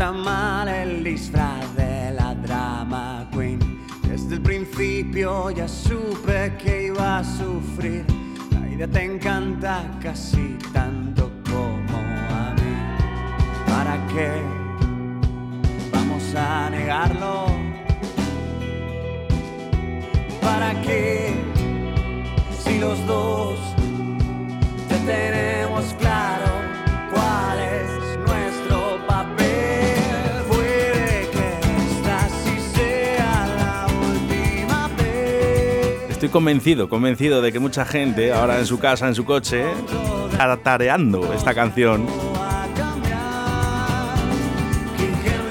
Mal el disfraz de la drama queen. Desde el principio ya supe que iba a sufrir. La idea te encanta casi tanto como a mí. ¿Para qué vamos a negarlo? ¿Para qué si los dos Estoy convencido, convencido de que mucha gente ahora en su casa, en su coche, tareando esta canción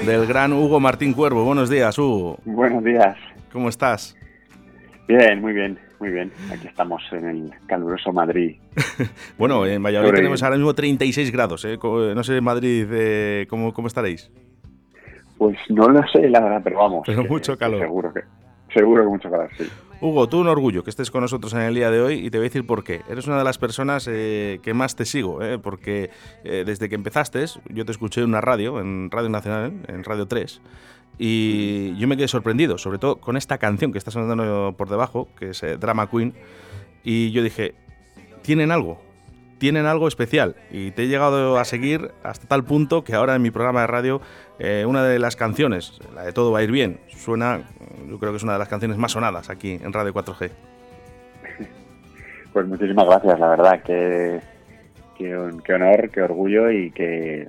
del gran Hugo Martín Cuervo. Buenos días, Hugo. Buenos días. ¿Cómo estás? Bien, muy bien, muy bien. Aquí estamos en el caluroso Madrid. Bueno, en Valladolid Sobre- tenemos ahora mismo 36 grados. ¿eh? No sé en Madrid eh, ¿cómo, cómo estaréis. Pues no lo sé, la verdad, pero vamos. Pero que- mucho que calor. Seguro que, seguro que mucho calor, sí. Hugo, tú un orgullo que estés con nosotros en el día de hoy y te voy a decir por qué. Eres una de las personas eh, que más te sigo, ¿eh? porque eh, desde que empezaste, yo te escuché en una radio, en Radio Nacional, en Radio 3, y yo me quedé sorprendido, sobre todo con esta canción que está sonando por debajo, que es Drama Queen, y yo dije, tienen algo, tienen algo especial, y te he llegado a seguir hasta tal punto que ahora en mi programa de radio, eh, una de las canciones, la de Todo va a ir bien, suena, yo creo que es una de las canciones más sonadas aquí en Radio 4G. Pues muchísimas gracias, la verdad. Qué, qué, hon- qué honor, qué orgullo y qué,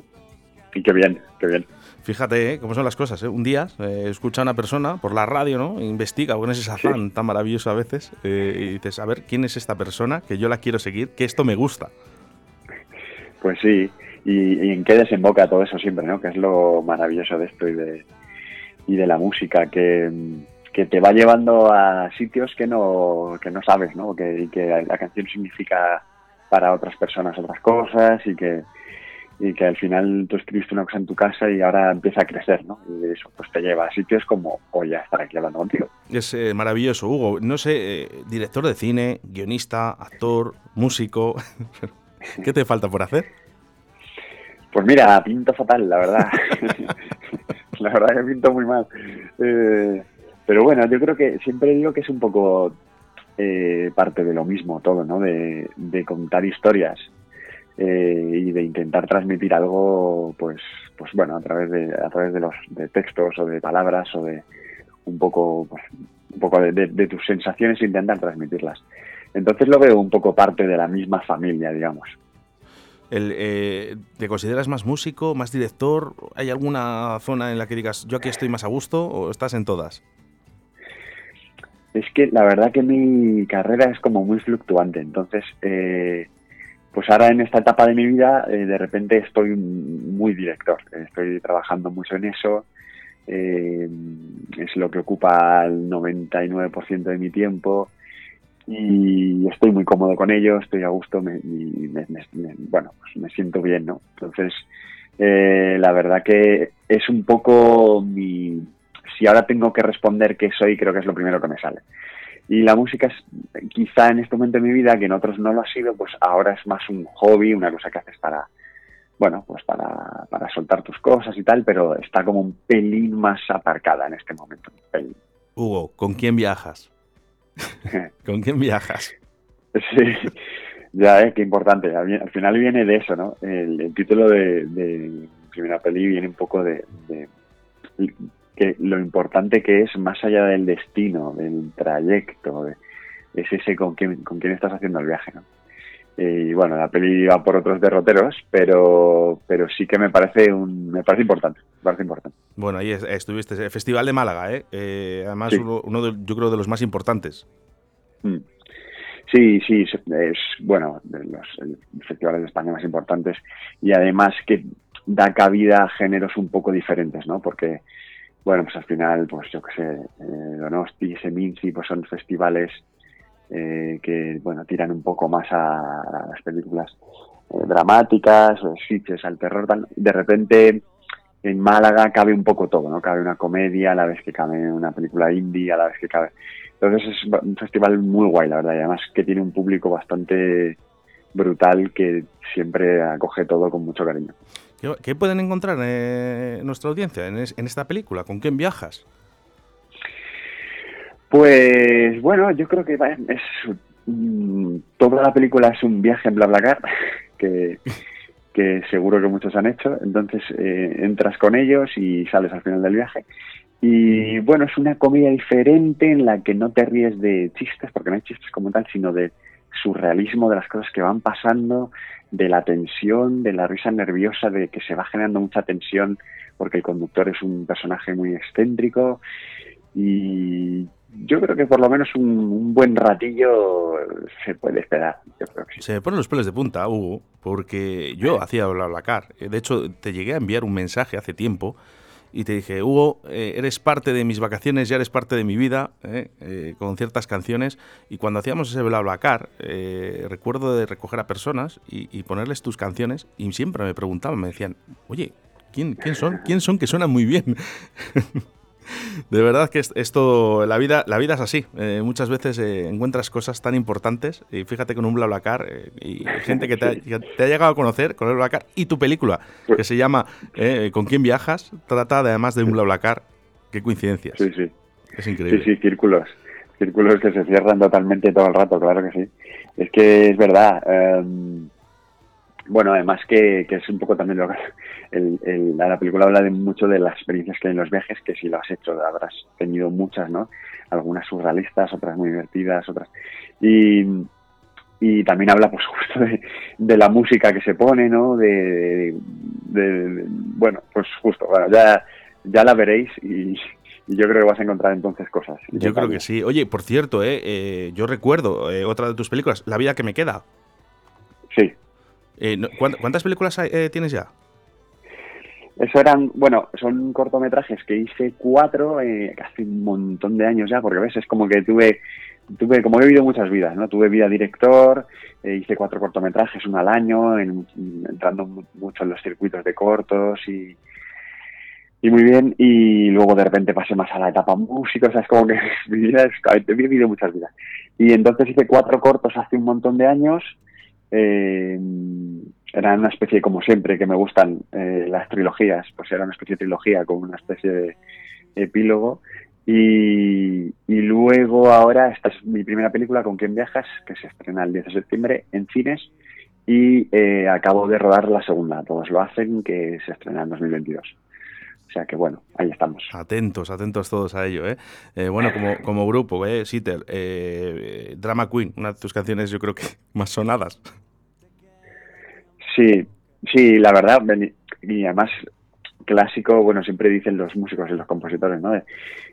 y qué bien, qué bien. Fíjate ¿eh? cómo son las cosas. ¿eh? Un día eh, escucha a una persona por la radio, ¿no? E investiga con ese sazón tan maravilloso a veces eh, y dices, a ver, ¿quién es esta persona? Que yo la quiero seguir, que esto me gusta. Pues sí, y, y en qué desemboca todo eso siempre, ¿no? Que es lo maravilloso de esto y de, y de la música, que, que te va llevando a sitios que no, que no sabes, ¿no? Que, y que la canción significa para otras personas otras cosas y que, y que al final tú escribiste una cosa en tu casa y ahora empieza a crecer, ¿no? Y eso pues te lleva a sitios como hoy a estar aquí hablando contigo. Es eh, maravilloso, Hugo. No sé, eh, director de cine, guionista, actor, músico. ¿Qué te falta por hacer? Pues mira, pinto fatal, la verdad. la verdad que pinto muy mal. Eh, pero bueno, yo creo que siempre digo que es un poco eh, parte de lo mismo todo, ¿no? De, de contar historias eh, y de intentar transmitir algo, pues, pues bueno, a través de a través de los de textos o de palabras o de un poco, pues, un poco de, de- de tus sensaciones e intentar transmitirlas. Entonces lo veo un poco parte de la misma familia, digamos. El, eh, ¿Te consideras más músico, más director? ¿Hay alguna zona en la que digas, yo aquí estoy más a gusto o estás en todas? Es que la verdad que mi carrera es como muy fluctuante, entonces eh, pues ahora en esta etapa de mi vida eh, de repente estoy muy director, estoy trabajando mucho en eso, eh, es lo que ocupa el 99% de mi tiempo y estoy muy cómodo con ello, estoy a gusto me- me, me- me- bueno, pues me siento bien, ¿no? Entonces eh, la verdad que es un poco mi, si ahora tengo que responder qué soy, creo que es lo primero que me sale. Y la música es quizá en este momento de mi vida, que en otros no lo ha sido, pues ahora es más un hobby, una cosa que haces para, bueno, pues para, para soltar tus cosas y tal, pero está como un pelín más aparcada en este momento. Hugo, ¿con quién viajas? ¿Con quién viajas? Sí, ya, ¿eh? qué importante. Al, al final viene de eso, ¿no? El, el título de, de primera peli viene un poco de, de que lo importante que es más allá del destino, del trayecto, de- es ese con quién, con quién estás haciendo el viaje, ¿no? Eh, Y bueno, la peli va por otros derroteros, pero, pero sí que me parece un, me parece importante, me parece importante. Bueno, ahí es- estuviste, el Festival de Málaga, ¿eh? Eh, además, Sí. uno, uno de- yo creo de los más importantes. Mm. Sí, sí, es, bueno, de los eh, festivales de España más importantes y además que da cabida a géneros un poco diferentes, ¿no? Porque, bueno, pues al final, pues yo qué sé, eh, Donosti, Seminci, pues son festivales eh, que, bueno, tiran un poco más a, las películas eh, dramáticas, o switches al terror. De repente, en Málaga cabe un poco todo, ¿no? Cabe una comedia, a la vez que cabe una película indie, a la vez que cabe... Entonces es un festival muy guay, la verdad, y además que tiene un público bastante brutal que siempre acoge todo con mucho cariño. ¿Qué, pueden encontrar eh, nuestra audiencia en, esta película? ¿Con quién viajas? Pues bueno, yo creo que es, toda la película es un viaje en BlaBlaCar que, que seguro que muchos han hecho. Entonces eh, entras con ellos y sales al final del viaje. Y bueno, es una comedia diferente en la que no te ríes de chistes, porque no hay chistes como tal, sino de surrealismo de las cosas que van pasando, de la tensión, de la risa nerviosa, de que se va generando mucha tensión porque el conductor es un personaje muy excéntrico y yo creo que por lo menos un, buen ratillo se puede esperar. Se me ponen los pelos de punta, Hugo, porque yo hacía hablar car. De hecho, te llegué a enviar un mensaje hace tiempo y te dije, Hugo, eh, eres parte de mis vacaciones, ya eres parte de mi vida, eh, eh, con ciertas canciones. Y cuando hacíamos ese BlaBlaCar, recuerdo de recoger a personas y, ponerles tus canciones y siempre me preguntaban, me decían, oye, ¿quién, quién son? ¿Quién son que suenan muy bien? De verdad que esto, la vida, la vida es así. Eh, muchas veces eh, encuentras cosas tan importantes y fíjate con un BlaBlaCar eh, y gente que te, ha, llegado a conocer con el BlaBlaCar y tu película que se llama ¿Con quién viajas? Trata además de un BlaBlaCar. Qué coincidencias. Sí, sí. Es increíble. Sí, sí, círculos. Círculos que se cierran totalmente todo el rato, claro que sí. Es que es verdad. Em, bueno, además que, es un poco también lo que el, la película habla de mucho de las experiencias que hay en los viajes, que si lo has hecho habrás tenido muchas, ¿no? Algunas surrealistas, otras muy divertidas, otras... Y, y también habla pues justo de, la música que se pone, ¿no? De, bueno, pues justo, bueno, ya, ya la veréis y, yo creo que vas a encontrar entonces cosas. Yo creo que sí. Oye, por cierto, eh, eh yo recuerdo eh, otra de tus películas, La vida que me queda. Sí. Eh, ¿Cuántas películas eh, tienes ya? Eso eran, bueno, son cortometrajes que hice cuatro, eh, casi un montón de años ya, porque ves, es como que tuve, tuve, como he vivido muchas vidas, ¿no? Tuve vida director, hice cuatro cortometrajes, uno al año, entrando mucho en los circuitos de cortos y, y muy bien, y luego de repente pasé más a la etapa música, o sea, es como que mi vida es, he vivido muchas vidas. Y entonces hice cuatro cortos hace un montón de años, eh, era una especie, como siempre, que me gustan eh, las trilogías, pues era una especie de trilogía con una especie de epílogo. Y, luego ahora, esta es mi primera película, ¿Con quién viajas?, que se estrena el 10 de septiembre en cines y eh, acabo de rodar la segunda, Todos lo hacen, que se estrena en 2022. O sea que bueno, ahí estamos. Atentos, atentos todos a ello. ¿eh? eh bueno, como, como grupo, ¿eh? Sitter, eh, Drama Queen, una de tus canciones yo creo que más sonadas. Sí, sí, la verdad, y además clásico, bueno, siempre dicen los músicos y los compositores, ¿no? De,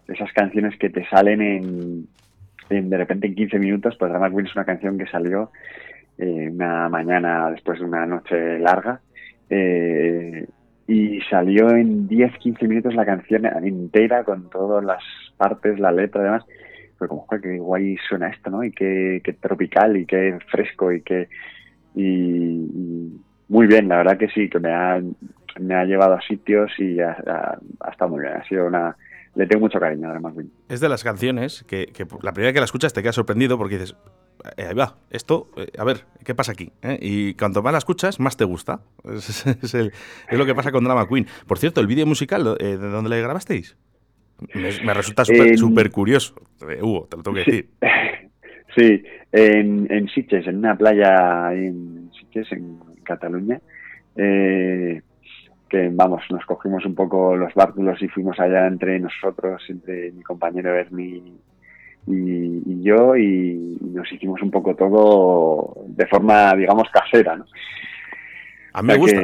esas canciones que te salen en, de repente en 15 minutos, pues Drama Queen es una canción que salió eh, una mañana después de una noche larga. Eh, y salió en 10-15 minutos la canción entera con todas las partes, la letra, además. Fue como, qué guay suena esto, ¿no? Y qué, tropical y qué fresco y qué... Y, muy bien, la verdad que sí, que me ha, me ha llevado a sitios y ha, estado muy bien. Ha sido una, le tengo mucho cariño además. Es de las canciones que, que, la primera que la escuchas te queda sorprendido porque dices, ahí va, esto, eh, a ver, ¿qué pasa aquí? ¿eh? Y cuanto más la escuchas, más te gusta. Es, lo que pasa con Drama Queen. Por cierto, el vídeo musical, ¿de dónde le grabasteis? Me, resulta súper curioso. Hugo, te lo tengo que decir. Sí, en, en Sitges, en una playa en Sitges, en Cataluña. que vamos, nos cogimos un poco los bártulos y fuimos allá entre nosotros, entre mi compañero Ernie y, yo y nos hicimos un poco todo de forma, digamos, casera, ¿no? A mí me gusta.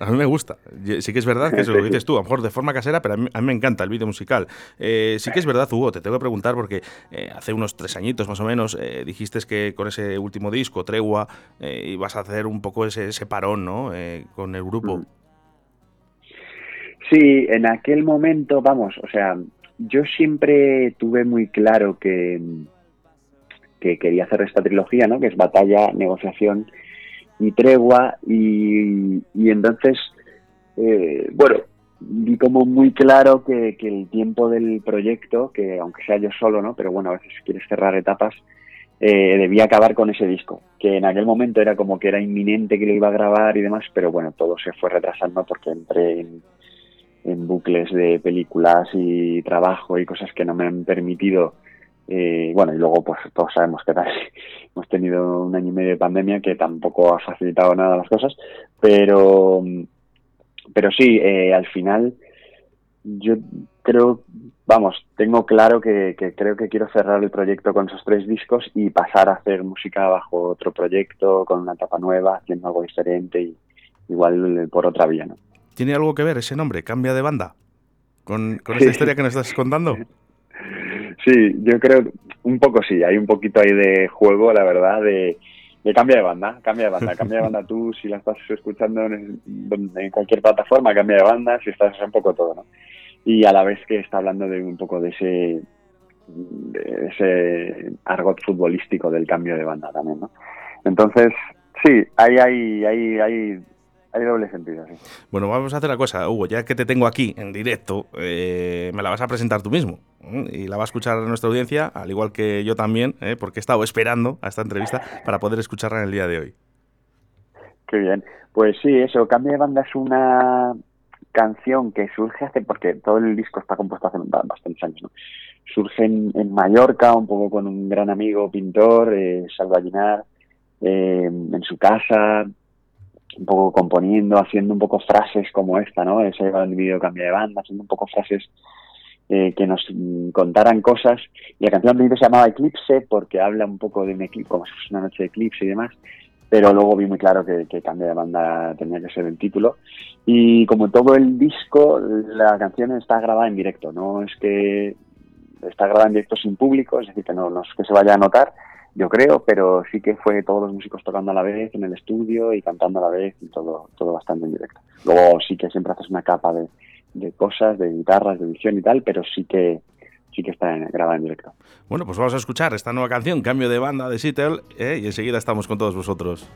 A mí me gusta. Sí que es verdad que eso lo dices tú, a lo mejor de forma casera, pero a mí, me encanta el vídeo musical. Eh, sí que es verdad, Hugo, te tengo que preguntar porque eh, hace unos tres añitos más o menos eh, dijiste que con ese último disco, Tregua, ibas a hacer un poco ese, ese parón, ¿no? con el grupo. Mm. Sí, en aquel momento, vamos, o sea, yo siempre tuve muy claro que, que quería hacer esta trilogía, ¿no? Que es batalla, negociación y tregua. Y, entonces, eh, bueno, vi como muy claro que, el tiempo del proyecto, que aunque sea yo solo, ¿no? Pero bueno, a veces quieres cerrar etapas, eh, debía acabar con ese disco, que en aquel momento era como que era inminente que lo iba a grabar y demás, pero bueno, todo se fue retrasando porque entré en, en bucles de películas y trabajo y cosas que no me han permitido eh, bueno, y luego pues todos sabemos que tal, hemos tenido un año y medio de pandemia que tampoco ha facilitado nada las cosas, pero, pero sí, eh, al final yo creo, vamos, tengo claro que, creo que quiero cerrar el proyecto con esos tres discos y pasar a hacer música bajo otro proyecto, con una etapa nueva, haciendo algo diferente y igual por otra vía, ¿no? ¿Tiene algo que ver ese nombre, Cambia de Banda, con, con esta historia que nos estás contando? Sí, yo creo un poco sí, hay un poquito ahí de juego, la verdad, de, cambia de banda, cambia de banda, cambia de banda tú si la estás escuchando en, cualquier plataforma, cambia de banda, si estás un poco todo, ¿no? Y a la vez que está hablando de un poco de ese de ese argot futbolístico del cambio de banda también, ¿no? Entonces, sí, hay, hay, hay, hay hay doble sentido, sí. Bueno, vamos a hacer la cosa, Hugo, ya que te tengo aquí en directo, eh, me la vas a presentar tú mismo y la va a escuchar nuestra audiencia, al igual que yo también, ¿eh? porque he estado esperando a esta entrevista para poder escucharla en el día de hoy. Qué bien. Pues sí, eso, Cambio de Banda es una canción que surge hace, porque todo el disco está compuesto hace bastantes años, ¿no? Surge en, Mallorca, un poco con un gran amigo pintor, eh, Salva eh, en su casa, un poco componiendo, haciendo un poco frases como esta, ¿no? Ese vídeo cambio de banda, haciendo un poco frases eh, que nos contaran cosas. Y la canción al se llamaba Eclipse porque habla un poco de un eclipse, como si fuese una noche de eclipse y demás. Pero luego vi muy claro que, que cambio de banda tenía que ser el título. Y como todo el disco, la canción está grabada en directo, no es que está grabada en directo sin público, es decir, que no, no es que se vaya a notar, yo creo, pero sí que fue todos los músicos tocando a la vez en el estudio y cantando a la vez y todo, todo bastante en directo. Luego sí que siempre haces una capa de, de cosas, de guitarras, de edición y tal, pero sí que sí que está grabada en directo. Bueno, pues vamos a escuchar esta nueva canción, Cambio de Banda de Seattle, ¿eh? y enseguida estamos con todos vosotros.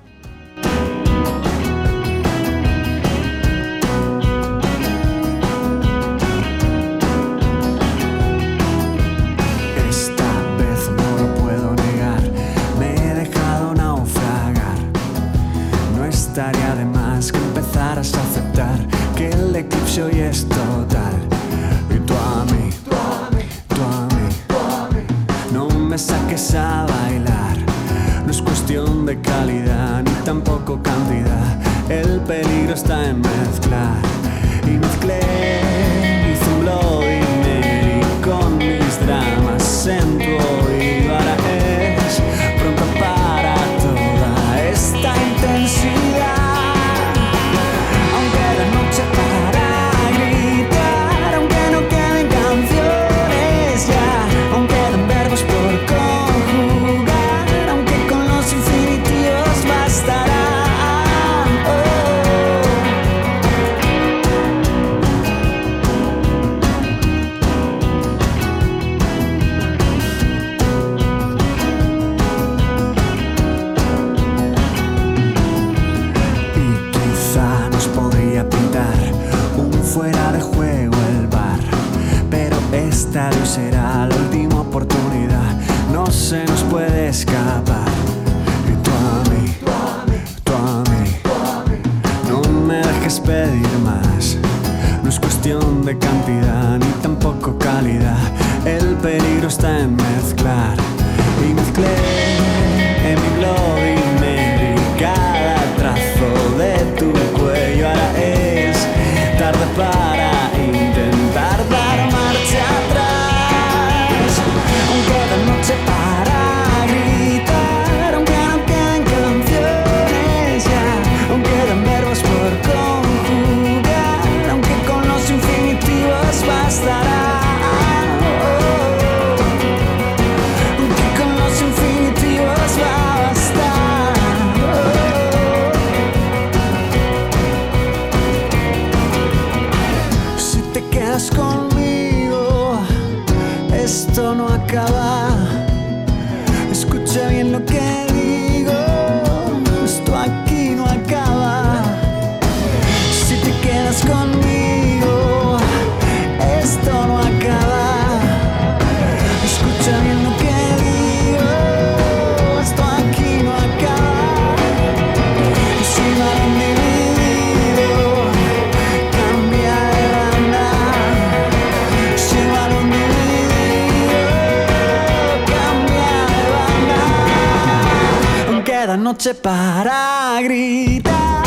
Noche para gritar,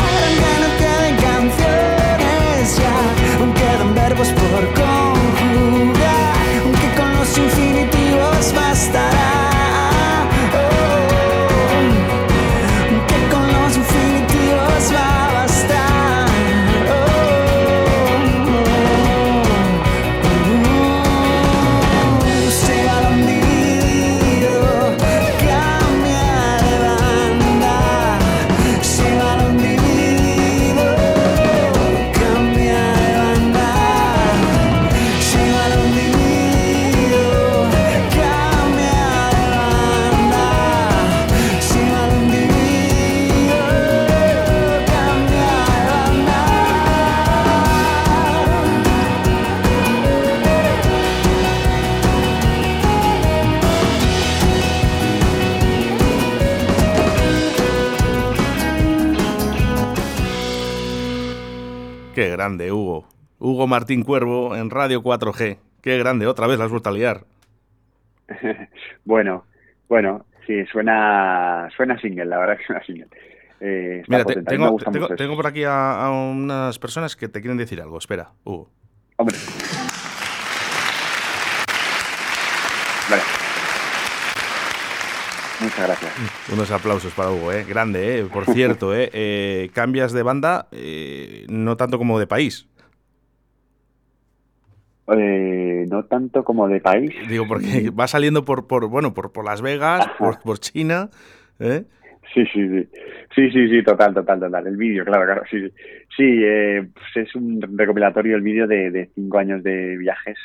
grande, Hugo. Hugo Martín Cuervo en Radio 4G. Qué grande, otra vez las vuelto a liar. bueno, bueno, sí, suena, suena single, la verdad que suena single. Eh, Mira, tengo, tengo, por aquí a, unas personas que te quieren decir algo. Espera, Hugo. Hombre. Muchas gracias. Unos aplausos para Hugo, ¿eh? Grande, ¿eh? Por cierto, ¿eh? eh cambias de banda, eh, no tanto como de país. Eh, no tanto como de país. Digo, porque va saliendo por, por bueno, por, por Las Vegas, por, China, ¿eh? Sí, sí, sí. Sí, sí, sí, total, total, total. El vídeo, claro, claro, sí. Sí, sí pues es un recopilatorio el vídeo de, cinco años de viajes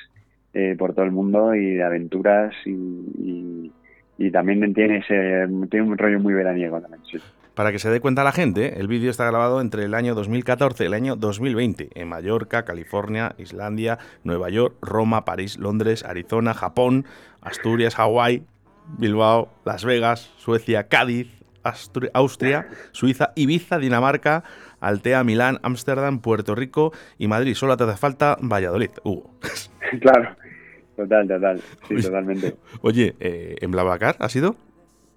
por todo el mundo y de aventuras y y también tiene, ese, tiene un rollo muy veraniego también, Para que se dé cuenta la gente, el vídeo está grabado entre el año 2014 y el año 2020 en Mallorca, California, Islandia, Nueva York, Roma, París, Londres, Arizona, Japón, Asturias, Hawái, Bilbao, Las Vegas, Suecia, Cádiz, Austria, Suiza, Ibiza, Dinamarca, Altea, Milán, Ámsterdam, Puerto Rico y Madrid. Solo te hace falta Valladolid, Hugo. Claro. Total, total, sí, totalmente. Oye, eh, ¿en Blablacar ha sido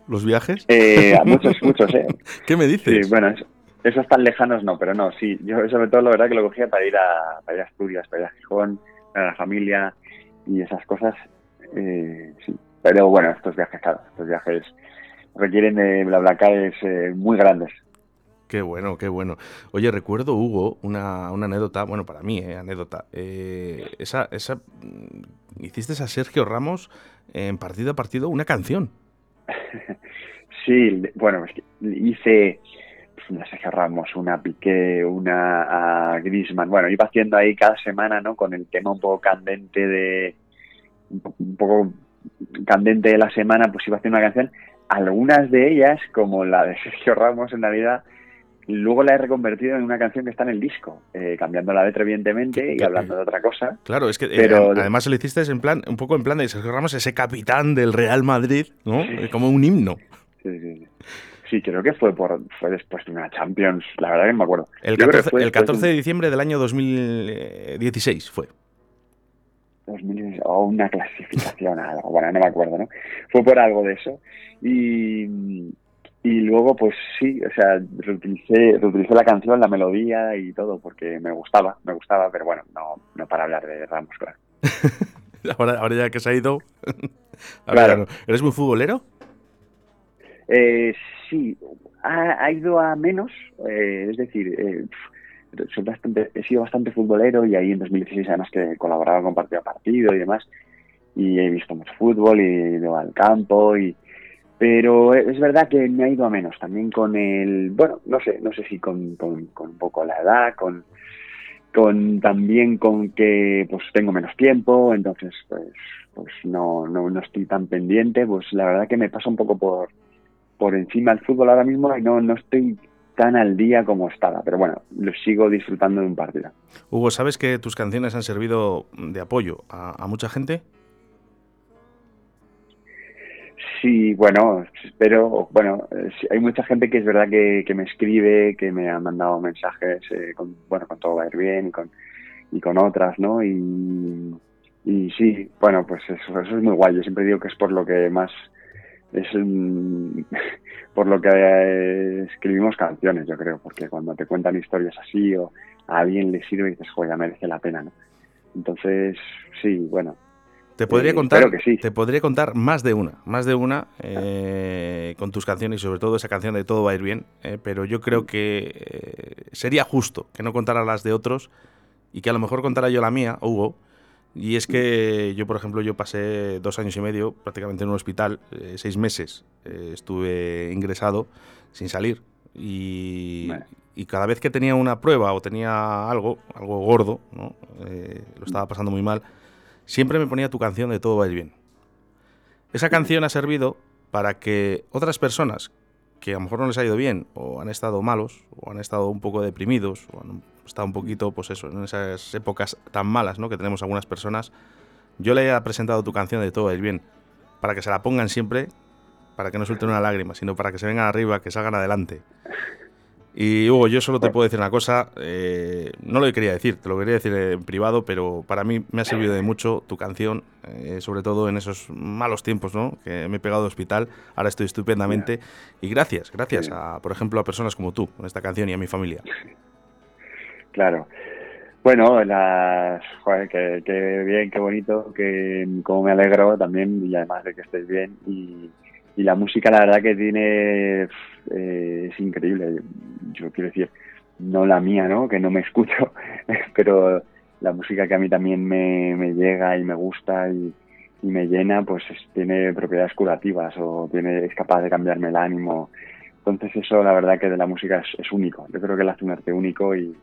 los viajes? Eh, a muchos, muchos, ¿eh? ¿Qué me dices? Sí, bueno, esos tan lejanos no, pero no, sí. Yo sobre todo la verdad que lo cogía para ir a, para ir a Asturias, para ir a Gijón, para la familia y esas cosas, eh, sí. Pero bueno, estos viajes, claro, estos viajes requieren de BlaBlaCar eh, muy grandes. Qué bueno, qué bueno. Oye, recuerdo, Hugo, una, una anécdota, bueno, para mí, eh, anécdota. Eh, esa, esa, hiciste a Sergio Ramos en partido a partido una canción. Sí, bueno, hice pues, una Sergio Ramos, una Piqué, una a Grisman. Bueno, iba haciendo ahí cada semana, ¿no? Con el tema un poco candente de. un poco candente de la semana, pues iba haciendo una canción. Algunas de ellas, como la de Sergio Ramos en Navidad, Luego la he reconvertido en una canción que está en el disco, eh, cambiando la letra evidentemente y hablando de otra cosa. Claro, es que eh, además lo hiciste en plan, un poco en plan de Sergio Ramos, ese capitán del Real Madrid, ¿no? Como un himno. Sí, sí, sí. creo que fue por fue después de una Champions, la verdad que no me acuerdo. El 14, el 14 de diciembre del año 2016 fue. 2016, o una clasificación, algo, bueno, no me acuerdo, ¿no? Fue por algo de eso. Y, y luego, pues sí, o sea, reutilicé, reutilicé la canción, la melodía y todo, porque me gustaba, me gustaba, pero bueno, no, no para hablar de Ramos, claro. ahora, ahora ya que se ha ido. claro. ¿Eres muy futbolero? Eh, sí, ha, ido a menos, eh, es decir, eh, soy bastante, he sido bastante futbolero y ahí en 2016 además que colaboraba con partido a partido y demás, y he visto mucho fútbol y he ido al campo y pero es verdad que me ha ido a menos también con el, bueno, no sé, no sé si con, con, un poco la edad, con, con también con que pues tengo menos tiempo, entonces pues, pues no, no, no estoy tan pendiente, pues la verdad que me pasa un poco por, por encima el fútbol ahora mismo y no, no estoy tan al día como estaba, pero bueno, lo sigo disfrutando de un partido. Hugo, ¿sabes que tus canciones han servido de apoyo a, a mucha gente? Sí, bueno, espero, bueno, hay mucha gente que es verdad que, me escribe, que me ha mandado mensajes, eh, con, bueno, con todo va a ir bien y con, y con otras, ¿no? Y, y sí, bueno, pues eso, eso es muy guay. Yo siempre digo que es por lo que más, es por lo que eh, escribimos canciones, yo creo, porque cuando te cuentan historias así o a alguien le sirve dices, joder, merece la pena, ¿no? Entonces, sí, bueno. Te podría, contar, te podría contar más de una, más de una eh, con tus canciones y sobre todo esa canción de Todo va a ir bien, eh, pero yo creo que sería justo que no contara las de otros y que a lo mejor contara yo la mía, Hugo, y es que yo, por ejemplo, yo pasé dos años y medio prácticamente en un hospital, eh, seis meses eh, estuve ingresado sin salir. Y, cada vez que tenía una prueba o tenía algo, algo gordo, ¿no? Eh, lo estaba pasando muy mal, siempre me ponía tu canción de Todo va bien. Esa canción ha servido para que otras personas que a lo mejor no les ha ido bien, o han estado malos, o han estado un poco deprimidos, o han estado un poquito, pues eso, en esas épocas tan malas ¿no? que tenemos algunas personas, yo le he presentado tu canción de Todo el Bien, para que se la pongan siempre, para que no suelten una lágrima, sino para que se vengan arriba, que salgan adelante. Y Hugo, yo solo te puedo decir una cosa, eh, no lo quería decir, te lo quería decir en privado, pero para mí me ha servido de mucho tu canción, eh, sobre todo en esos malos tiempos, ¿no? Que me he pegado de hospital, ahora estoy estupendamente. Y gracias, gracias a, por ejemplo, a personas como tú, con esta canción y a mi familia. Claro. Bueno, las, joder, qué, bien, qué bonito, que como me alegro también y además de que estés bien y, y la música la verdad que tiene eh, es increíble. Yo quiero decir, no la mía, ¿no? Que no me escucho, pero la música que a mí también me, me llega y me gusta y, me llena, pues tiene propiedades curativas o tiene es capaz de cambiarme el ánimo. Entonces eso la verdad que de la música es, es único. Yo creo que la hace un arte único y,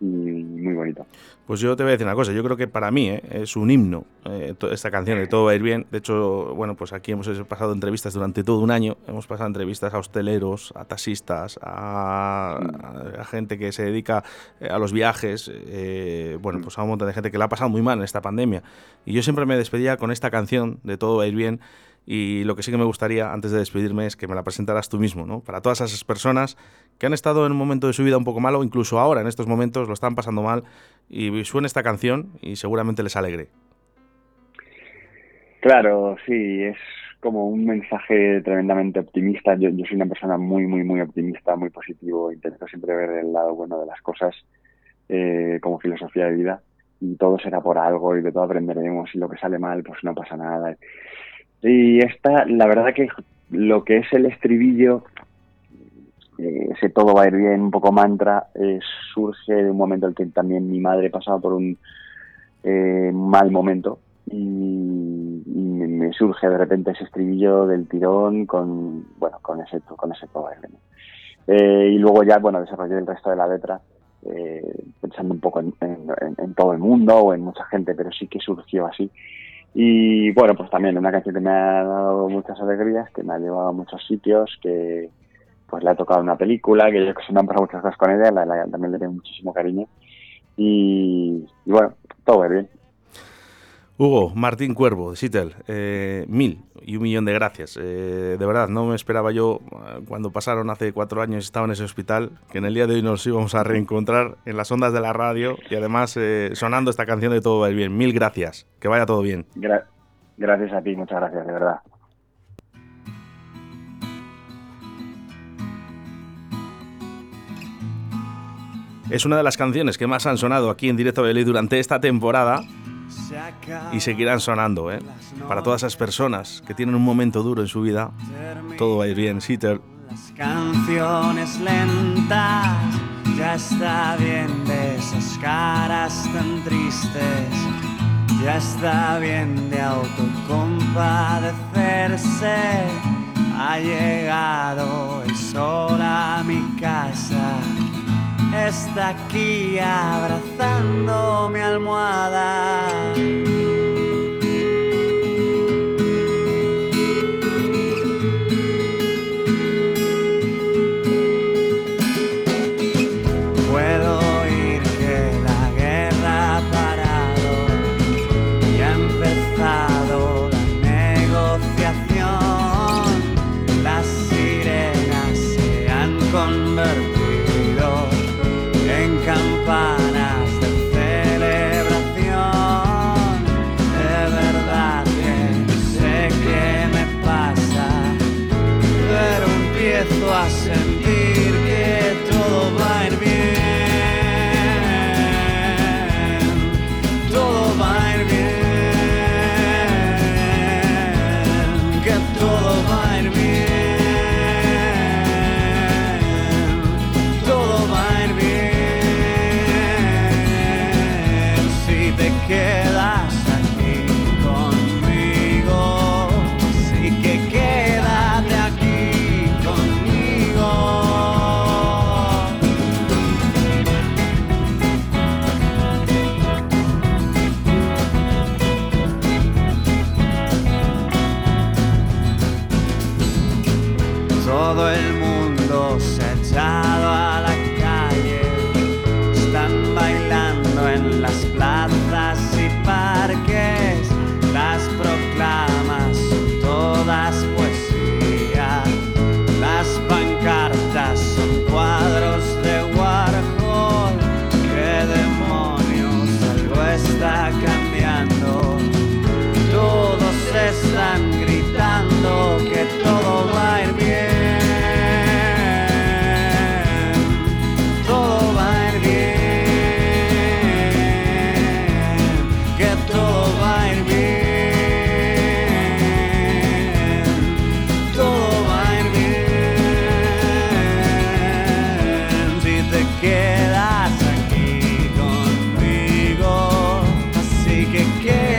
muy bonito. Pues yo te voy a decir una cosa, yo creo que para mí eh, es un himno eh, esta canción de Todo va a ir bien. De hecho, bueno, pues aquí hemos pasado entrevistas durante todo un año, hemos pasado entrevistas a hosteleros, a taxistas, a, gente que se dedica eh, a los viajes, bueno, pues a un montón de gente que la ha pasado muy mal en esta pandemia. Y yo siempre me despedía con esta canción de Todo va a ir bien y lo que sí que me gustaría, antes de despedirme, es que me la presentaras tú mismo, ¿no? Para todas esas personas que han estado en un momento de su vida un poco malo, incluso ahora, en estos momentos, lo están pasando mal, y suena esta canción y seguramente les alegre. Claro, sí, es como un mensaje tremendamente optimista. Yo, soy una persona muy, muy, muy optimista, muy positivo. Intento siempre ver el lado bueno de las cosas eh, como filosofía de vida. Y todo será por algo y de todo aprenderemos. Y lo que sale mal, pues no pasa nada. Y esta, la verdad que lo que es el estribillo, eh, ese todo va a ir bien, un poco mantra, eh, surge de un momento en el que también mi madre pasaba por un eh, mal momento y, me surge de repente ese estribillo del tirón con, bueno, con ese, con ese todo va a ir bien. y luego ya, bueno, desarrollé el resto de la letra pensando un poco en todo el mundo o en mucha gente, pero sí que surgió así. Y bueno, pues también una canción que me ha dado muchas alegrías, que me ha llevado a muchos sitios, que pues le ha tocado una película, que yo que se me muchas cosas con ella, también le tengo muchísimo cariño. Y, bueno, todo va bien. Hugo, Martín Cuervo, de Sitel, eh, mil y un millón de gracias. Eh, de verdad, no me esperaba yo, eh, cuando pasaron hace cuatro años, estaba en ese hospital, que en el día de hoy nos íbamos a reencontrar en las ondas de la radio y además sonando esta canción de Todo va bien. Mil gracias, que vaya todo bien. gracias a ti, muchas gracias, de verdad. Es una de las canciones que más han sonado aquí en Directo de durante esta temporada y seguirán sonando, ¿eh? Para todas esas personas que tienen un momento duro en su vida, todo va a ir bien, Sitter. Las canciones lentas, ya está bien de esas caras tan tristes, ya está bien de autocompadecerse. Ha llegado el sol a mi casa está aquí abrazando mi almohada. Todo el mundo se echa again.